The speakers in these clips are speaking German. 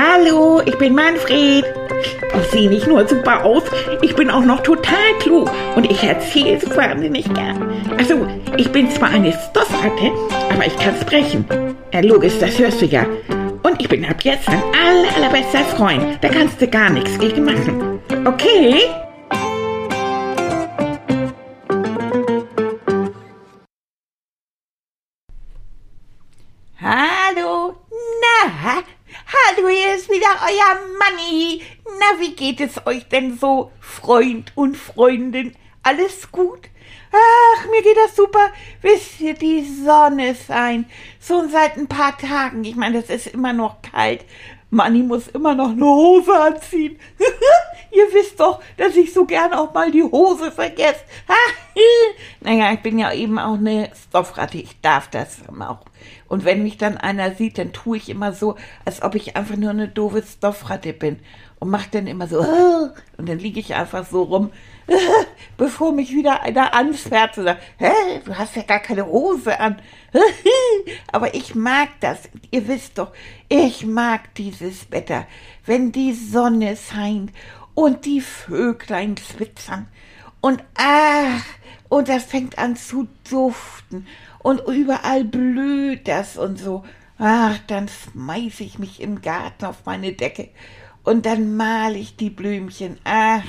Hallo, ich bin Manfred. Ich sehe nicht nur super aus, ich bin auch noch total klug und ich erzähle es wahnsinnig gern. Also, ich bin zwar eine Stoffratte, aber ich kann sprechen. Ja, logisch, das hörst du ja. Und ich bin ab jetzt dein aller, allerbester Freund. Da kannst du gar nichts gegen machen. Okay? Manni. Na, wie geht es euch denn so, Freund und Freundin? Alles gut? Ach, mir geht das super. Wisst ihr, die Sonne scheint. So seit ein paar Tagen. Ich meine, es ist immer noch kalt. Manni muss immer noch eine Hose anziehen. Ihr wisst doch, dass ich so gern auch mal die Hose vergesse. naja, ich bin ja eben auch eine Stoffratte. Ich darf das auch. Und wenn mich dann einer sieht, dann tue ich immer so, als ob ich einfach nur eine doofe Stoffratte bin. Und mache dann immer so, und dann liege ich einfach so rum, bevor mich wieder einer anfährt und sagt, hä, du hast ja gar keine Hose an. Aber ich mag das. Ihr wisst doch, ich mag dieses Wetter, wenn die Sonne scheint und die Vöglein zwittern und ach, und das fängt an zu duften und überall blüht das und so. Ach, dann schmeiß ich mich im Garten auf meine Decke und dann mal ich die Blümchen. Ach,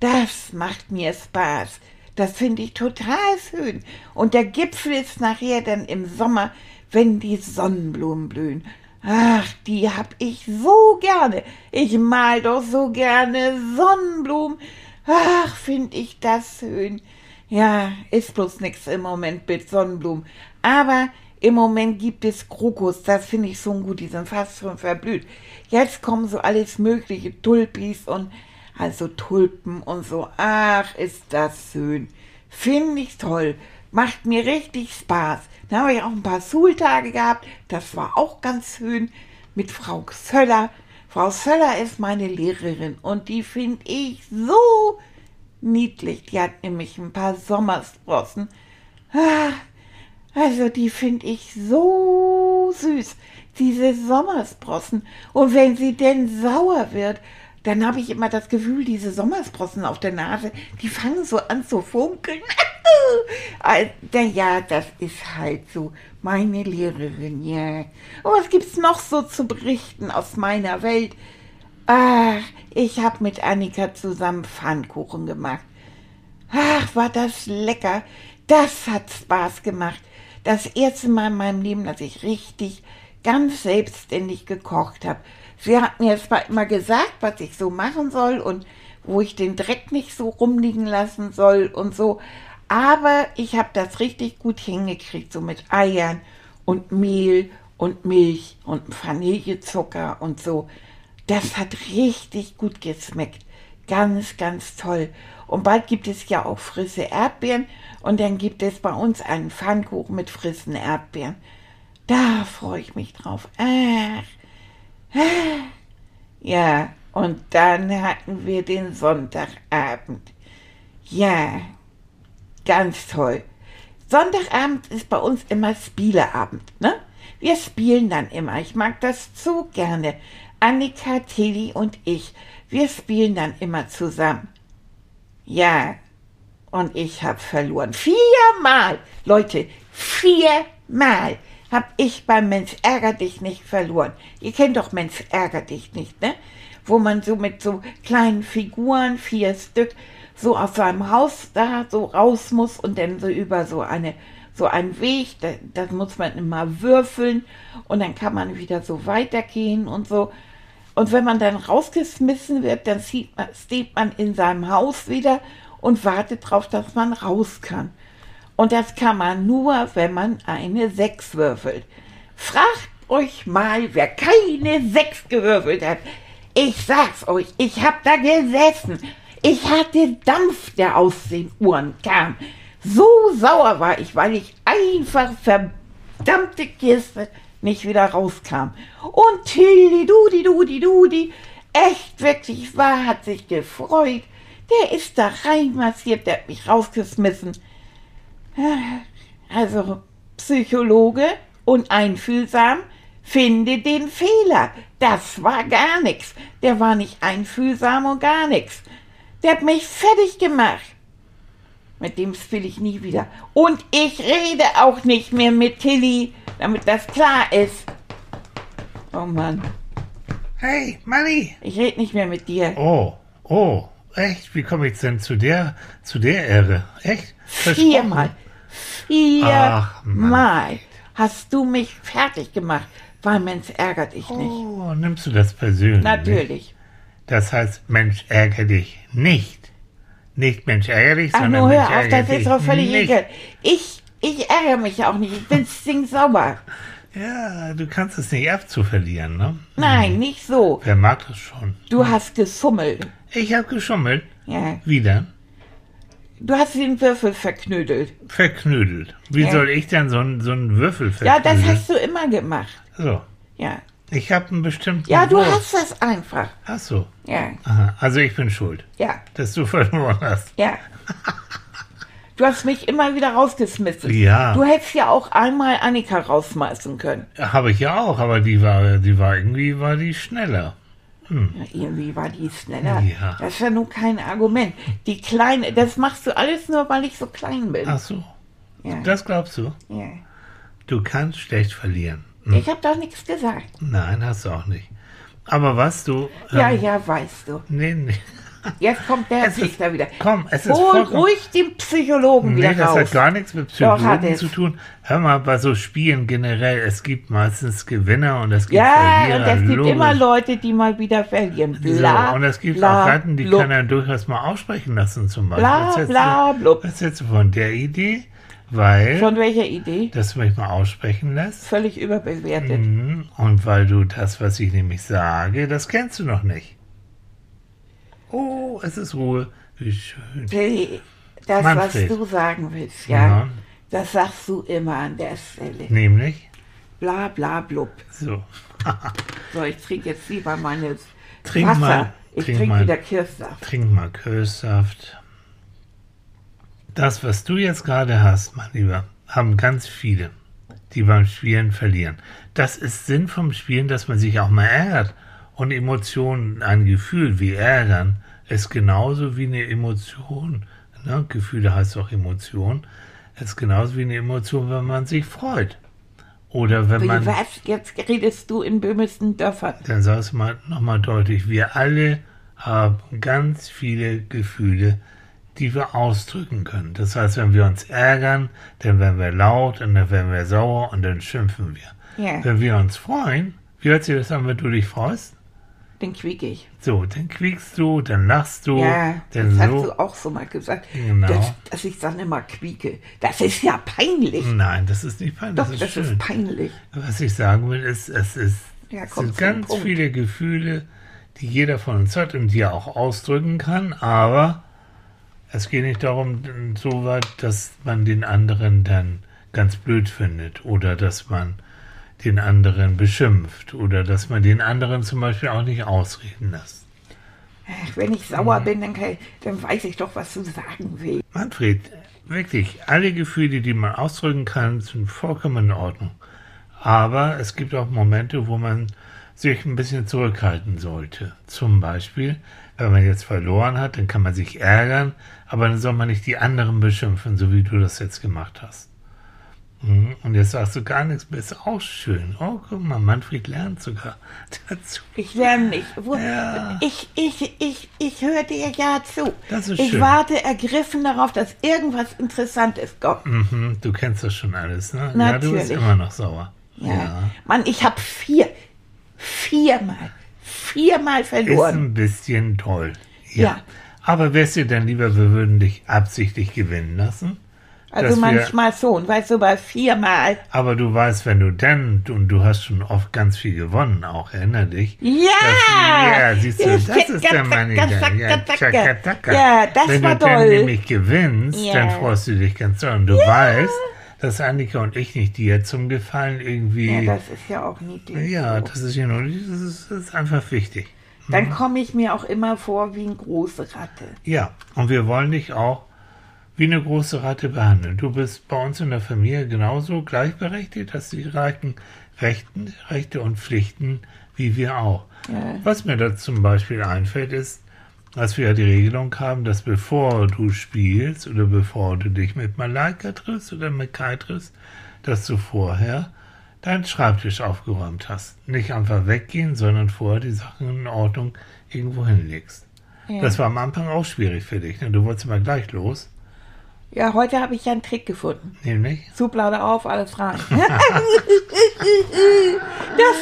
das macht mir Spaß. Das finde ich total schön. Und der Gipfel ist nachher dann im Sommer, wenn die Sonnenblumen blühen. Ach, die hab ich so gerne. Ich mal doch so gerne Sonnenblumen. Ach, find ich das schön. Ja, ist bloß nix im Moment mit Sonnenblumen. Aber im Moment gibt es Krokus, das finde ich so gut, die sind fast schon verblüht. Jetzt kommen so alles mögliche Tulpis und also Tulpen und so. Ach, ist das schön. Finde ich toll. Macht mir richtig Spaß. Da habe ich auch ein paar Schultage gehabt. Das war auch ganz schön mit Frau Söller. Frau Söller ist meine Lehrerin und die finde ich so niedlich. Die hat nämlich ein paar Sommersprossen. Ah, also die finde ich so süß, diese Sommersprossen. Und wenn sie denn sauer wird, dann habe ich immer das Gefühl, diese Sommersprossen auf der Nase, die fangen so an zu funkeln. ja, das ist halt so meine Lehrerin, ja. Und was gibt's noch so zu berichten aus meiner Welt? Ach, ich habe mit Annika zusammen Pfannkuchen gemacht. Ach, war das lecker. Das hat Spaß gemacht. Das erste Mal in meinem Leben, dass ich richtig ganz selbstständig gekocht habe. Sie hat mir zwar immer gesagt, was ich so machen soll und wo ich den Dreck nicht so rumliegen lassen soll und so, aber ich habe das richtig gut hingekriegt, so mit Eiern und Mehl und Milch und Vanillezucker und so. Das hat richtig gut geschmeckt. Ganz, ganz toll. Und bald gibt es ja auch frische Erdbeeren und dann gibt es bei uns einen Pfannkuchen mit frischen Erdbeeren. Da freue ich mich drauf. Ach, ja, und dann hatten wir den Sonntagabend. Ja, ganz toll. Sonntagabend ist bei uns immer Spieleabend, ne? Wir spielen dann immer. Ich mag das zu gerne. Annika, Tilly und ich, wir spielen dann immer zusammen. Ja, und ich habe verloren. Viermal, Leute, viermal hab ich beim Mensch ärger dich nicht verloren. Ihr kennt doch Mensch ärger dich nicht, ne? Wo man so mit so kleinen Figuren, vier Stück, so aus seinem Haus da so raus muss und dann so über so eine so einen Weg, da, das muss man immer würfeln und dann kann man wieder so weitergehen und so. Und wenn man dann rausgeschmissen wird, dann steht man in seinem Haus wieder und wartet darauf, dass man raus kann. Und das kann man nur, wenn man eine 6 würfelt. Fragt euch mal, wer keine 6 gewürfelt hat. Ich sag's euch, ich hab da gesessen. Ich hatte Dampf, der aus den Uhren kam. So sauer war ich, weil ich einfach verdammte Kiste nicht wieder rauskam. Und Tilly, Dudi, Dudi, Dudi, echt wirklich wahr, hat sich gefreut. Der ist da reinmassiert, der hat mich rausgeschmissen. Also Psychologe und einfühlsam Finde den Fehler. Das war gar nichts. Der war nicht einfühlsam und gar nichts. Der hat mich fertig gemacht. Mit dem spiele ich nie wieder. Und ich rede auch nicht mehr mit Tilly, damit das klar ist. Oh Mann, Hey, Manni! ich rede nicht mehr mit dir. Oh, oh, echt? Wie komme ich denn zu der, zu der Ehre? Echt? Viermal. Ach. Viermal hast du mich fertig gemacht, weil Mensch ärgert dich nicht. Oh, nimmst du das persönlich? Natürlich. Das heißt, Mensch, ärgere dich nicht. Nicht Mensch, ärgere dich, Ach, sondern nur Mensch, hör auf, das ist doch völlig nicht. egal. Ich, ich ärgere mich auch nicht. Ich bin stinksauer. Ja, du kannst es nicht abzuverlieren, ne? Nein, nicht so. Wer mag das schon? Du hast gefummelt. Ich habe geschummelt. Ja. Wieder. Du hast den Würfel verknödelt. Verknödelt. Wie Ja. soll ich denn so einen so einen Würfel Ja, verknödeln? das hast du immer gemacht. So. Ja. Ich habe einen bestimmten Ja, du Wurf. hast das einfach. Ach so. Ja. Aha. Also ich bin schuld, Ja. dass du verloren hast. Ja. Du hast mich immer wieder rausgeschmissen. Ja. Du hättest ja auch einmal Annika rausschmeißen können. Habe ich ja auch, aber die war, die war irgendwie war die schneller. Ja, irgendwie war die schneller. Ja. Das ist ja nun kein Argument. Die Kleine, das machst du alles nur, weil ich so klein bin. Ach so. ja. Das glaubst du? ja. Du kannst schlecht verlieren. Hm. Ich habe doch nichts gesagt. Nein, hast du auch nicht. Aber was du. Ja, ähm, ja, weißt du. Nee, nee. Jetzt kommt der Richter wieder. komm, es ist Hol ruhig den Psychologen Nee, wieder das raus. hat gar nichts mit Doch, Psychologen es. zu tun. Hör mal, bei so Spielen generell, es gibt meistens Gewinner und es gibt ja, Verlierer. und es gibt logisch. immer Leute, die mal wieder verlieren. Bla, so, und es gibt bla, auch Seiten, die blub. kann er durchaus mal aussprechen lassen, zum Beispiel. Bla, was, bla, du, blub. was hältst du von der Idee? Weil, Von welcher Idee? dass du mich mal aussprechen lässt. Völlig überbewertet. Mhm. Und weil du das, was ich nämlich sage, das kennst du noch nicht. Oh, es ist Ruhe. Wie schön. Hey, Das, Manfred. was du sagen willst, ja, Ja. das sagst du immer an der Stelle. Nämlich, Bla, bla, blub. so. So, ich trinke jetzt lieber meine Trink Wasser. mal, ich trink trinke mal. wieder Kirschsaft. Trink mal Kössaft. Das, was du jetzt gerade hast, mein Lieber, haben ganz viele, die beim Spielen verlieren. Das ist Sinn vom Spielen, dass man sich auch mal ärgert. Und Emotionen, ein Gefühl wie Ärgern, ist genauso wie eine Emotion. Ne? Gefühle heißt auch Emotion. Ist genauso wie eine Emotion, wenn man sich freut. Oder wenn man. was? Jetzt redest du in böhmisten Dörfern. Dann sag es mal nochmal deutlich. Wir alle haben ganz viele Gefühle, die wir ausdrücken können. Das heißt, wenn wir uns ärgern, dann werden wir laut und dann werden wir sauer und dann schimpfen wir. Ja, Wenn wir uns freuen, wie hört sich das an, wenn du dich freust? Den quiek ich. So, dann quiekst du, dann lachst du, Ja, dann das hast so. du auch so mal gesagt, Genau. dass, dass ich dann immer quieke. Das ist ja peinlich. Nein, das ist nicht peinlich, Doch, das ist das schön. ist peinlich. Was ich sagen will, ist, es ist, Ja, es sind ganz Punkt. viele Gefühle, die jeder von uns hat und die er auch ausdrücken kann, aber es geht nicht darum, so weit, dass man den anderen dann ganz blöd findet oder dass man den anderen beschimpft oder dass man den anderen zum Beispiel auch nicht ausreden lässt. Ach, Wenn ich Mhm. sauer bin, dann, kann dann weiß ich doch, was du sagen willst. Manfred, wirklich, alle Gefühle, die man ausdrücken kann, sind vollkommen in Ordnung. Aber es gibt auch Momente, wo man sich ein bisschen zurückhalten sollte. Zum Beispiel, wenn man jetzt verloren hat, dann kann man sich ärgern, aber dann soll man nicht die anderen beschimpfen, so wie du das jetzt gemacht hast. Mhm, Und jetzt sagst du gar nichts mehr, ist auch schön. Oh, guck mal, Manfred lernt sogar dazu. Ich lerne nicht. Wo, Ja. Ich, ich, ich, ich höre dir ja zu. Das ist ich schön. warte ergriffen darauf, dass irgendwas Interessantes kommt. Mhm, du kennst das schon alles, ne? Ja, du bist Natürlich. immer noch sauer. Ja. Mann, ich habe vier, viermal, viermal Ist verloren. ein bisschen toll. Ja. Ja. Aber wärst dir denn lieber, wir würden dich absichtlich gewinnen lassen? Also dass wir- manchmal schon, weißt du, bei viermal. Aber du weißt, wenn du dann, und du hast schon oft ganz viel gewonnen, auch erinner dich. Ja! Das, ja, siehst du, das ist der Mann. Ja. Ja, das Wenn war du dann nämlich gewinnst, Ja. dann freust du dich ganz doll. Und du weißt, dass Annika und ich nicht dir zum Gefallen irgendwie. Ja, das ist ja auch niedlich. Ja, das ist ja nur, das ist, das ist einfach wichtig. Dann komme ich mir auch immer vor wie eine große Ratte. Ja, und wir wollen dich auch wie eine große Ratte behandeln. Du bist bei uns in der Familie genauso gleichberechtigt, hast die gleichen Rechten, Rechte und Pflichten wie wir auch. Ja. Was mir da zum Beispiel einfällt, ist, dass wir ja die Regelung haben, dass bevor du spielst oder bevor du dich mit Malaika triffst oder mit Kai triffst, dass du vorher deinen Schreibtisch aufgeräumt hast. Nicht einfach weggehen, sondern vorher die Sachen in Ordnung irgendwo hinlegst. Ja. Das war am Anfang auch schwierig für dich. Ne? Du wolltest immer gleich los, Ja, heute habe ich ja einen Trick gefunden. nämlich. Schublade auf, alles rein. das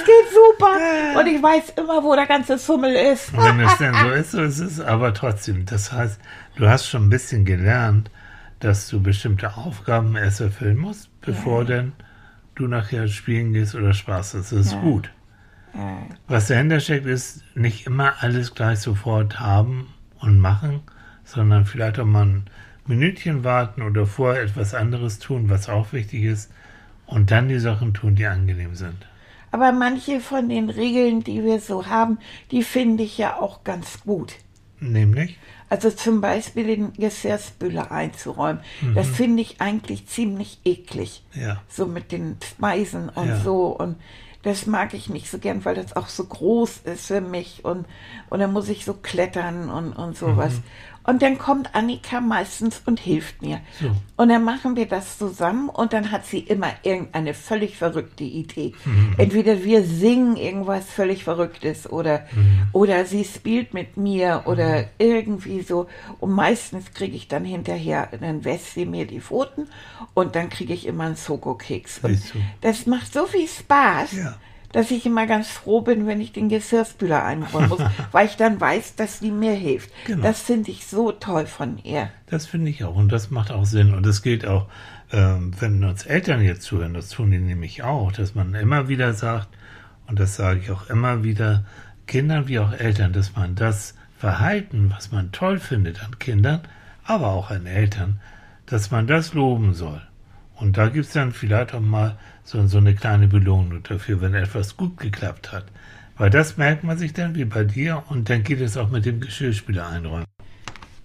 geht super. Und ich weiß immer, wo der ganze Summel ist. Wenn es denn so ist, so ist es. Aber trotzdem, das heißt, du hast schon ein bisschen gelernt, dass du bestimmte Aufgaben erst erfüllen musst, bevor denn du nachher spielen gehst oder Spaß hast. Das ist Ja. gut. Ja. Was dahinter steckt, ist nicht immer alles gleich sofort haben und machen, sondern vielleicht auch mal ein Minütchen warten oder vorher etwas anderes tun, was auch wichtig ist, und dann die Sachen tun, die angenehm sind. Aber manche von den Regeln, die wir so haben, die finde ich ja auch ganz gut. Nämlich, Also zum Beispiel den Geschirrspüler einzuräumen. Mhm. Das finde ich eigentlich ziemlich eklig. ja, So mit den Speisen und Ja. so. Und das mag ich nicht so gern, weil das auch so groß ist für mich. Und, und dann muss ich so klettern und, und sowas. Mhm. Und dann kommt Annika meistens und hilft mir. So. Und dann machen wir das zusammen und dann hat sie immer irgendeine völlig verrückte Idee. Mhm. Entweder wir singen irgendwas völlig Verrücktes oder, Mhm. oder sie spielt mit mir oder irgendwie so. Und meistens kriege ich dann hinterher, dann wäscht sie mir die Pfoten und dann kriege ich immer einen Soko-Keks. Das macht so viel Spaß. Ja. Dass ich immer ganz froh bin, wenn ich den Geschirrspüler einräumen muss, weil ich dann weiß, dass die mir hilft. Genau. Das finde ich so toll von ihr. Das finde ich auch und das macht auch Sinn. Und es gilt auch, ähm, wenn uns Eltern jetzt zuhören, das tun die nämlich auch, dass man immer wieder sagt, und das sage ich auch immer wieder, Kindern wie auch Eltern, dass man das Verhalten, was man toll findet an Kindern, aber auch an Eltern, dass man das loben soll. Und da gibt es dann vielleicht auch mal so, so eine kleine Belohnung dafür, wenn etwas gut geklappt hat. Weil das merkt man sich dann wie bei dir und dann geht es auch mit dem Geschirrspüler einräumen.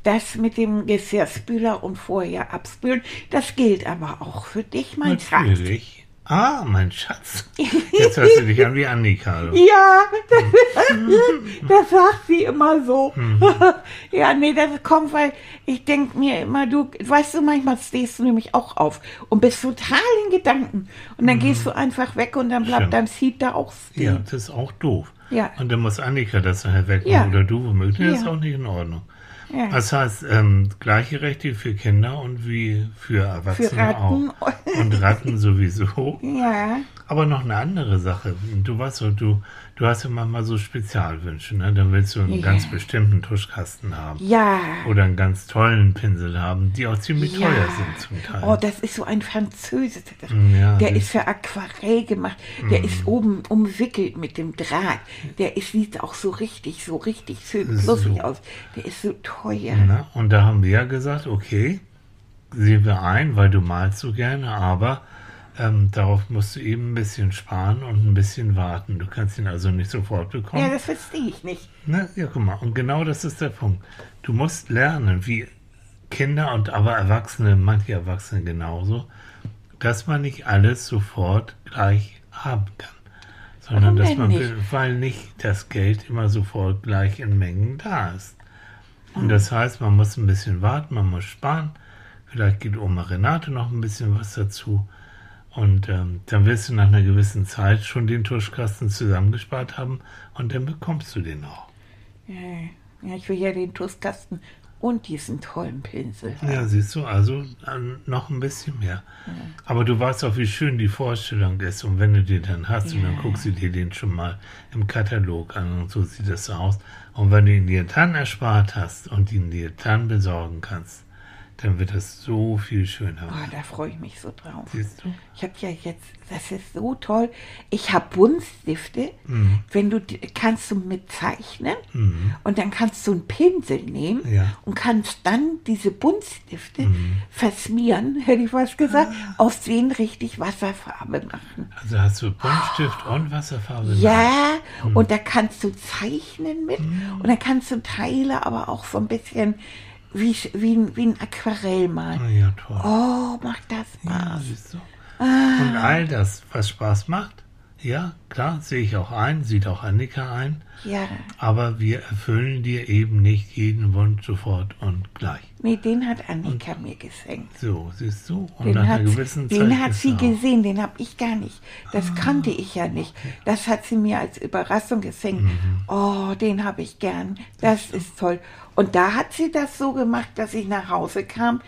Das mit dem Geschirrspüler und vorher abspülen, das gilt aber auch für dich, mein Schatz. Natürlich. Ah, mein Schatz. Jetzt hörst du dich an wie Annika. du. Ja, das, das sagt sie immer so. Mhm. Ja, nee, das kommt, weil ich denke mir immer, du, weißt du, manchmal stehst du nämlich auch auf und bist total in Gedanken. Und dann gehst du einfach weg und dann bleibt Mhm. Stimmt. dein Seed da auch stehen. Ja, das ist auch doof. Ja. Und dann muss Annika das nachher wegmachen Ja. oder du womöglich. Das ist Ja. auch nicht in Ordnung. Ja. Das heißt, ähm, gleiche Rechte für Kinder und wie für Erwachsene Für Ratten. auch. Und Ratten sowieso. Ja, Aber noch eine andere Sache. Du weißt so, du, du hast ja manchmal so Spezialwünsche, ne? Dann willst du einen Ja. ganz bestimmten Tuschkasten haben. ja. Oder einen ganz tollen Pinsel haben, die auch ziemlich Ja. teuer sind zum Teil. Oh, das ist so ein Französe. Ja, der ist für Aquarell gemacht. Der ist oben umwickelt mit dem Draht. Der ist, sieht auch so richtig, so richtig schön fluffig So. aus. Der ist so teuer. Ne? Und da haben wir ja gesagt, okay, sehen wir ein, weil du malst so gerne, aber ähm, darauf musst du eben ein bisschen sparen und ein bisschen warten. Du kannst ihn also nicht sofort bekommen. Ja, das verstehe ich nicht. Ne? Ja, guck mal, und genau das ist der Punkt. Du musst lernen, wie Kinder und aber Erwachsene, manche Erwachsene genauso, dass man nicht alles sofort gleich haben kann. Sondern Warum dass man, nicht? weil nicht das Geld immer sofort gleich in Mengen da ist. Und das heißt, man muss ein bisschen warten, man muss sparen. Vielleicht geht Oma Renate noch ein bisschen was dazu. Und ähm, dann wirst du nach einer gewissen Zeit schon den Tuschkasten zusammengespart haben und dann bekommst du den auch. Ja, ja, ich will ja den Toastkasten und diesen tollen Pinsel. haben. Ja, siehst du, also ähm, noch ein bisschen mehr. Aber du weißt auch, wie schön die Vorstellung ist. Und wenn du die dann hast und dann Ja. guckst du dir den schon mal im Katalog an und so sieht das aus. Und wenn du ihn dir dann erspart hast und ihn dir dann besorgen kannst, dann wird das so viel schöner. Oh, da freue ich mich so drauf. Siehst du? Ich habe ja jetzt, das ist so toll. Ich habe Buntstifte. Mhm. Wenn du kannst du mit zeichnen und dann kannst du einen Pinsel nehmen Ja. Mhm. und kannst dann diese Buntstifte versmieren, hätte ich was gesagt, Ah. aus denen richtig Wasserfarbe machen. Also hast du Buntstift und Wasserfarbe. Ja, Mhm. und da kannst du zeichnen mit und dann kannst du Teile aber auch so ein bisschen wie, wie, ein- wie ein Aquarell malen. Ah, Ja, toll. Oh, macht das Ja, Spaß. siehst du. Ah. Und all das, was Spaß macht, ja, klar, sehe ich auch ein, sieht auch Annika ein, Ja. aber wir erfüllen dir eben nicht jeden Wunsch sofort und gleich. Nee, den hat Annika mir geschenkt. So, siehst du? Und Den nach hat, einer gewissen den Zeit hat ist sie auch- gesehen, den habe ich gar nicht. Das kannte ich ja nicht. Das hat sie mir als Überraschung geschenkt. Mhm. Oh, den habe ich gern. Das ist toll. Und da hat sie das so gemacht, dass ich nach Hause kam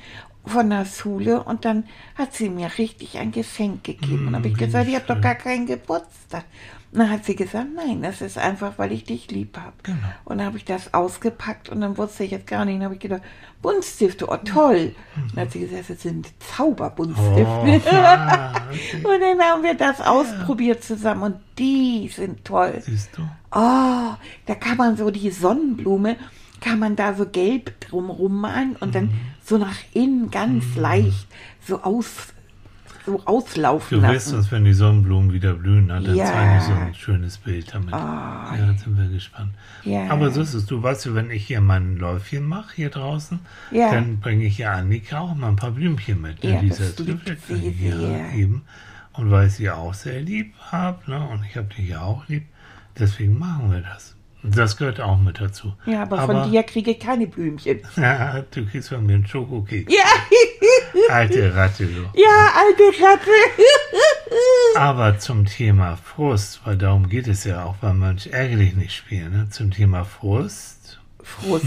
von der Schule und dann hat sie mir richtig ein Geschenk gegeben. und habe ich gesagt, ich habe doch gar keinen Geburtstag. Und dann hat sie gesagt, nein, das ist einfach, weil ich dich lieb habe. Genau. Und dann habe ich das ausgepackt und dann wusste ich jetzt gar nicht. Dann habe ich gedacht, Buntstifte, oh toll. Und dann hat sie gesagt, das sind Zauberbuntstifte. Oh, okay. Und dann haben wir das ausprobiert zusammen und die sind toll. Siehst du? Oh, da kann man so die Sonnenblume, kann man da so gelb drumrum malen und Mhm. dann so nach innen ganz leicht so aus so auslaufen Du weißt, lassen. dass wenn die Sonnenblumen wieder blühen, ne, dann Ja. zeigen so ein schönes Bild damit. Ah. ja, sind wir gespannt. Ja. Aber so ist es. Du weißt ja, wenn ich hier mein Läufchen mache, hier draußen, Ja. dann bringe ich ja Annika auch mal ein paar Blümchen mit. Ja, in das liebt sie Ja, sehr. eben. Und weil ich sie auch sehr lieb habe, ne, und ich habe dich ja auch lieb, deswegen machen wir das. Das gehört auch mit dazu. Ja, aber, von dir kriege ich keine Blümchen. Ja, du kriegst von mir einen Schokokeks. Ja, Alte Ratte, du. ja, alte Ratte. Aber zum Thema Frust, weil darum geht es ja auch beim Mönch ärgerlich nicht spielen, ne? zum Thema Frust. Frust.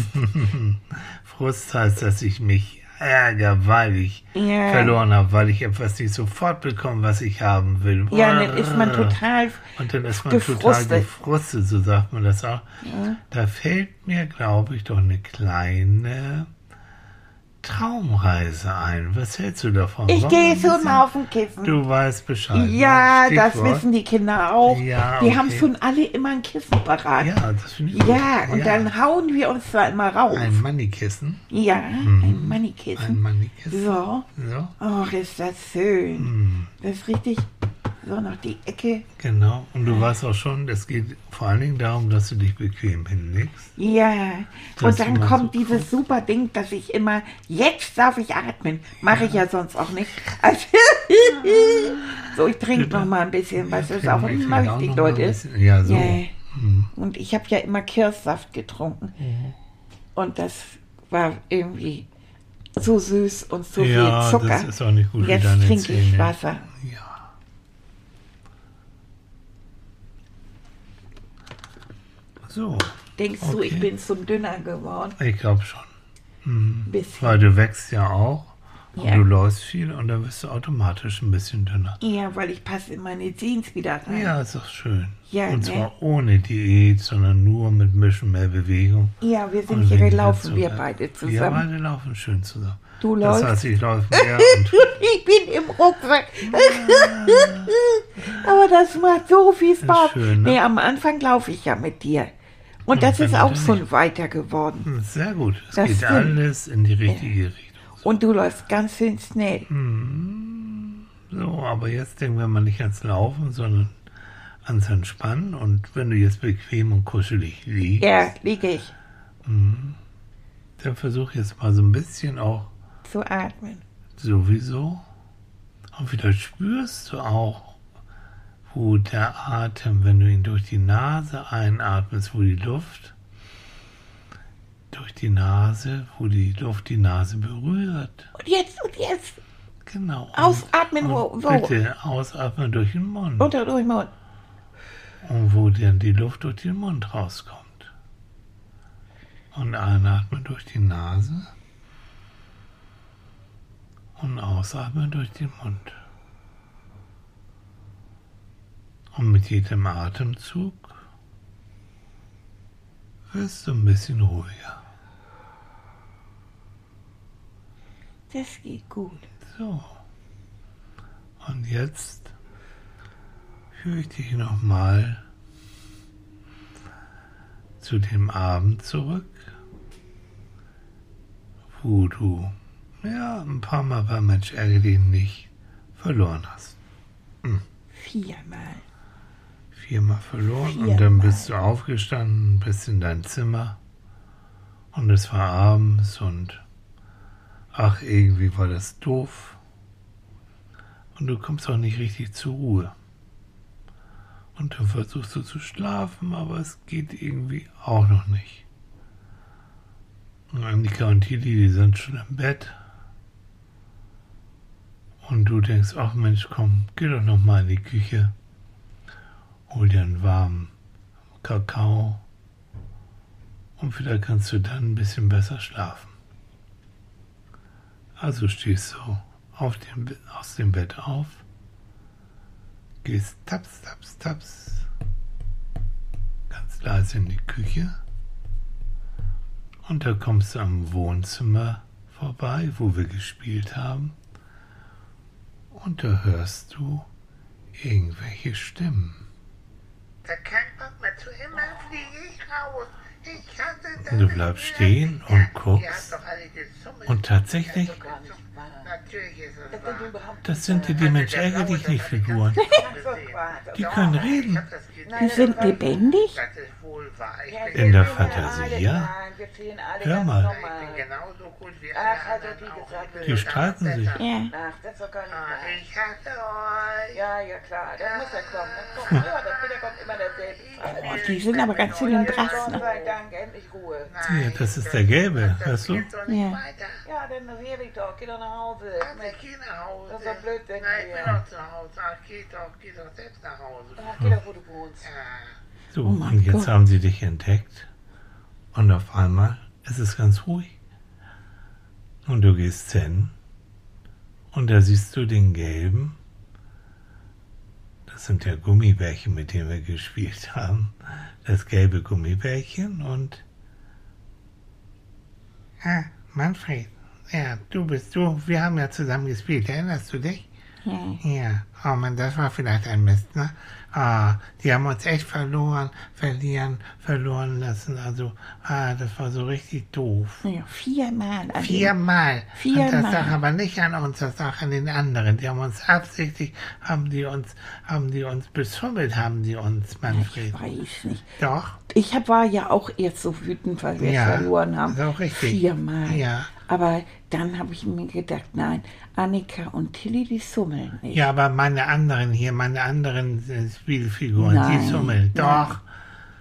Frust heißt, dass ich mich ärgere, weil ich Ja. verloren habe, weil ich etwas nicht sofort bekomme, was ich haben will. Ja, dann ist man total Und dann ist man total gefrustet. gefrustet, so sagt man das auch. Da fällt mir, glaube ich, doch eine kleine Traumreise ein. Was hältst du davon? Ich gehe schon mal auf den Kissen. Du weißt Bescheid. ja, ne? das wissen die Kinder auch. Ja, Die okay. haben schon alle immer ein Kissen parat. Ja, das finde ich gut. Ja, und dann hauen wir uns da immer rauf. Ein Moneykissen. ja, ein Moneykissen. Ein Moneykissen. So. So, Ach, ist das schön. hm, Das ist richtig so nach die Ecke. genau. Und du weißt auch schon, es geht vor allen Dingen darum, dass du dich bequem hinlegst. Ja. Und dann kommt so dieses super Ding, dass ich immer, jetzt darf ich atmen. Mache ich ja sonst auch nicht. Also, so, ich trinke noch mal ein bisschen, was das auch Ich immer auch wichtig, noch mal ein Leute. bisschen- Ja, so. Ja. Hm. Und ich habe ja immer Kirschsaft getrunken. Und das war irgendwie so süß und so ja, viel Zucker. das ist auch nicht gut Jetzt trinke ich. Wasser. Ja. So, Denkst du, Okay. ich bin zum dünner geworden? ich glaube schon. Hm. Ein bisschen. Weil du wächst ja auch. Und Ja. du läufst viel und dann wirst du automatisch ein bisschen dünner. Ja, weil ich passe in meine Jeans wieder rein. Ja, ist doch schön. Ja, und ne? zwar ohne Diät, sondern nur mit ein bisschen mehr Bewegung. Ja, wir sind hier, weniger laufen wir beide Wir zusammen. beide laufen schön zusammen. Du das läufst. heißt, ich laufe mehr und ich bin im Rucksack. Aber das macht so viel Spaß. schön, ne? Nee, am Anfang laufe ich ja mit dir. Und das ist auch schon weiter geworden. Hm, sehr gut. Es Das geht stimmt. alles in die richtige Richtung. Und du läufst ganz schön schnell. Hm, So, aber jetzt denken wir mal nicht ans Laufen, sondern ans Entspannen. Und wenn du jetzt bequem und kuschelig liegst, Ja, liege ich dann versuch jetzt mal so ein bisschen auch zu atmen. sowieso. Und vielleicht spürst du auch, wo der Atem, wenn du ihn durch die Nase einatmest, wo die Luft durch die Nase, wo die Luft die Nase berührt. Und jetzt, und jetzt. Genau. Und- Ausatmen, wo, und wo? Bitte ausatmen durch den Mund. Unter durch den Mund. Und wo dann die Luft durch den Mund rauskommt. Und einatmen durch die Nase. Und ausatmen durch den Mund. Und mit jedem Atemzug wirst du ein bisschen ruhiger. Das geht gut. So. Und jetzt führe ich dich nochmal zu dem Abend zurück, wo du ja ein paar Mal bei Mensch ärgerlich nicht verloren hast. Viermal. Viermal verloren und dann bist du aufgestanden, bist in dein Zimmer und es war abends und ach, irgendwie war das doof. Und du kommst auch nicht richtig zur Ruhe. Und dann versuchst du zu schlafen, aber es geht irgendwie auch noch nicht. Und Annika und Tilly, die sind schon im Bett. Und du denkst, ach Mensch, komm, geh doch noch mal in die Küche. Hol dir einen warmen Kakao. Und vielleicht kannst du dann ein bisschen besser schlafen. Also stehst du dem, aus dem Bett auf, gehst taps, taps, taps, ganz leise in die Küche und da kommst du am Wohnzimmer vorbei, wo wir gespielt haben und da hörst du irgendwelche Stimmen. Da Bock mehr zu immer fliege ich raus. Ich hatte das Und du bleibst stehen und habt guckst und tatsächlich, das sind die, die Mensch ärger dich nicht Figuren. Die können reden. Die sind lebendig? In der Fantasie, ja. Hör mal. er anderen die streiten sich. Ja. Ach, das ist doch gar nicht Ah, wahr. Ich hasse euch. Ja, ja klar, das muss ja kommen. Das kommt, ja, das Peter kommt immer derselbe Fall. Oh, die sind aber ganz schön im Drass, ne? Gott sei Dank, endlich Ruhe. Ja, das ist der Gelbe, hörst du? Ja. Ja, dann rede ich doch, geh doch nach Hause. Also, ich geh nach Hause. Das ist doch Blödsinn Nein, ich bin doch zu Hause. Ach, geh doch, geh doch selbst nach Hause. Ach, geh doch, wo du wohnst. Ja. So, Oh und jetzt Gott. haben sie dich entdeckt und auf einmal ist es ganz ruhig. Und du gehst hin und da siehst du den Gelben. Das sind ja Gummibärchen, mit denen wir gespielt haben. Das gelbe Gummibärchen und Ah, Manfred. Ja, du bist du. Wir haben ja zusammen gespielt. Erinnerst du dich? Ja. Ja, oh Mann, das war vielleicht ein Mist, ne? Ah, die haben uns echt verloren, verlieren, verloren lassen. Also, ah, das war so richtig doof. Ja, viermal. Also, Viermal. Und das Viermal. lag aber nicht an uns, das lag an den anderen. Die haben uns absichtlich, haben die uns, haben die uns beschummelt, haben die uns, Manfred. Ich weiß nicht. Doch, Ich hab, war ja auch erst so wütend, weil wir Ja, verloren haben. ist auch richtig. Viermal. Ja. Aber dann habe ich mir gedacht, nein, Annika und Tilly, die summeln nicht. ja, aber meine anderen hier, meine anderen äh, Spielfiguren, die Nein, summeln. Doch.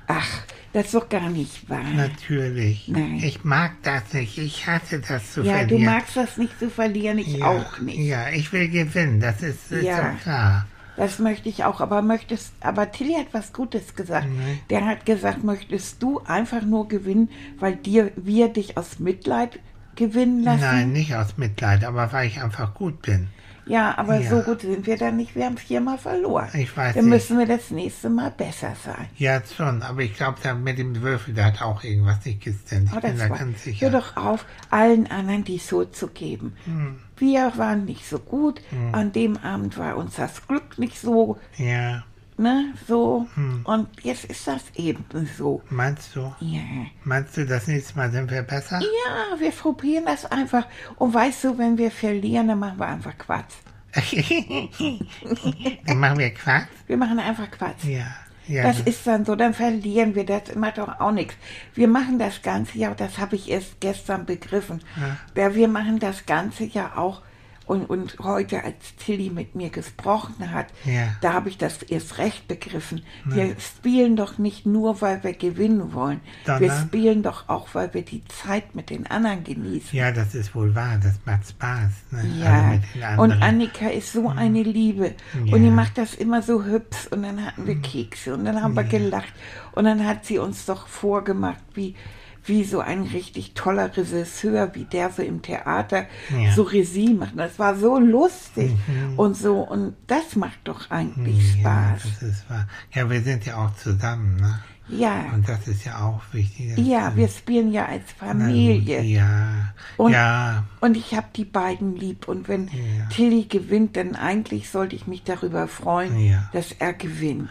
Ach, das ist doch gar nicht wahr. Natürlich. Nein. Ich mag das nicht. Ich hasse das zu ja, du verlieren. magst das nicht zu verlieren, ich ja, auch nicht. Ja, ich will gewinnen. Das ist, ist Ja. doch klar. Das möchte ich auch, aber möchtest, aber Tilly hat was Gutes gesagt. Nee. Der hat gesagt, möchtest du einfach nur gewinnen, weil dir, wir dich aus Mitleid gewinnen lassen? Nein, nicht aus Mitleid, aber weil ich einfach gut bin. Ja, aber Ja. so gut sind wir dann nicht. Wir haben viermal verloren. Ich weiß Dann nicht. müssen wir das nächste Mal besser sein. Ja, schon, aber ich glaube, da mit dem Würfel, da hat auch irgendwas nicht gestimmt. Ich Oh, bin da war, ganz hör sicher. doch auf, allen anderen die so zu geben. Hm. Wir waren nicht so gut. An dem Abend war uns das Glück nicht so, Ja, ne, so. Hm. Und jetzt ist das eben so. meinst du? Ja. Meinst du, das nächste Mal sind wir besser? Ja, wir probieren das einfach. Und weißt du, wenn wir verlieren, dann machen wir einfach Quatsch. Dann machen wir Quatsch? Wir machen einfach Quatsch. Ja. ja Das ist dann so, dann verlieren wir, das macht doch auch nichts. Wir machen das Ganze ja, das habe ich erst gestern begriffen. Ja. Wir machen das Ganze ja auch, und, und heute, als Tilly mit mir gesprochen hat, Ja. da habe ich das erst recht begriffen. Wir spielen doch nicht nur, weil wir gewinnen wollen. wir Sondern? spielen doch auch, weil wir die Zeit mit den anderen genießen. ja, das ist wohl wahr. Das macht Spaß. Ne? Ja, Also mit den und. Annika ist so eine Liebe. Ja. Und die macht das immer so hübsch. Und dann hatten wir Kekse und dann haben wir gelacht. Und dann hat sie uns doch vorgemacht, wie, wie so ein richtig toller Regisseur, wie der so im Theater Ja. Mhm. so Regie macht. Das war so lustig und so. Und das macht doch eigentlich Ja, Spaß. das ist wahr. Ja, wir sind ja auch zusammen, ne? Ja, Und das ist ja auch wichtig. ja, wir- spielen ja als Familie. Ja, Und- ja, Und ich habe die beiden lieb. Und wenn Ja. Tilly gewinnt, dann eigentlich sollte ich mich darüber freuen, Ja. dass er gewinnt.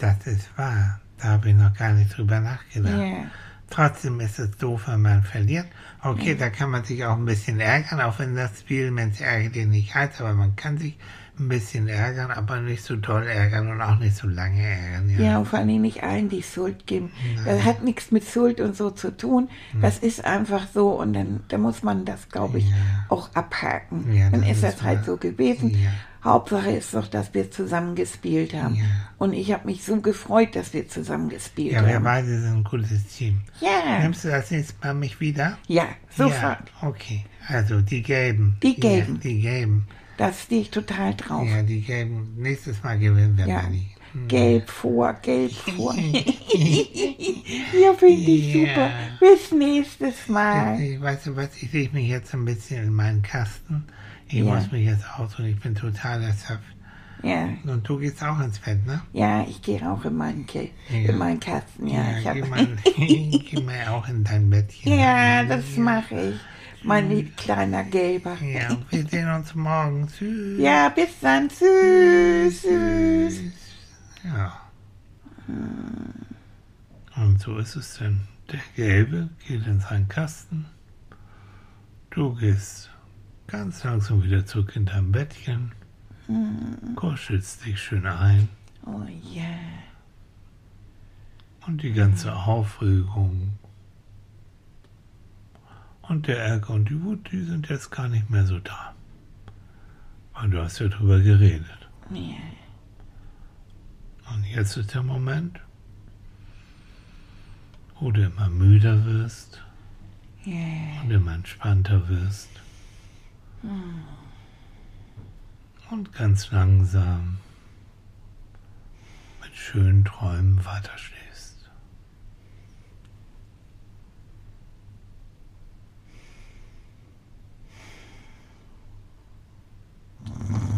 das ist wahr. Da habe ich noch gar nicht drüber nachgedacht. Ja. Trotzdem ist es doof, wenn man verliert. Okay, da kann man sich auch ein bisschen ärgern, auch wenn das Spiel Mensch ärgert den nicht heißt, aber man kann sich ein bisschen ärgern, aber nicht so doll ärgern und auch nicht so lange ärgern. Ja, Ja, und vor allem nicht allen die Schuld geben. Das hat nichts mit Schuld und so zu tun. Das ist einfach so und dann, dann muss man das, glaube ich, Ja. auch abhaken. Ja, dann das ist ist das halt so gewesen. Hauptsache ist doch, dass wir zusammen gespielt haben. Und ich habe mich so gefreut, dass wir zusammen gespielt ja wir haben. beide sind ein gutes Team. Ja, Nimmst du das nächste Mal mich wieder? ja, sofort. Okay. Also die gelben. Die gelben. Die gelben. Da stehe ich total drauf. Ja, die gelben. Nächstes Mal gewinnen wir, Ja. Manni. Gelb vor, gelb vor. ja, finde ich Ja. super. Bis nächstes Mal. Ich, weißt du was, ich lege mich jetzt ein bisschen in meinen Kasten. Ich Ja. muss mich jetzt ausruhen. Ich bin total erschöpft. Ja, Und du gehst auch ins Bett, ne? ja, ich gehe auch in meinen, Ke Ja. in meinen Kasten. Ja, ich hab, geh, mal, geh mal auch in dein Bettchen. ja das mache ich. Mein kleiner Gelber. Ja, wir sehen uns morgen. Tschüss. Ja, bis dann. Tschüss. Tschüss. Ja. Und so ist es denn. Der Gelbe geht in seinen Kasten. Du gehst ganz langsam wieder zurück in dein Bettchen. Kuschelst dich schön ein. Oh ja. Und die ganze Aufregung und der Ärger und die Wut, die sind jetzt gar nicht mehr so da. Weil du hast ja drüber geredet. ja. Und jetzt ist der Moment, wo du immer müder wirst Ja. und immer entspannter wirst. Und ganz langsam mit schönen Träumen weiterschläfst. Mm-hmm.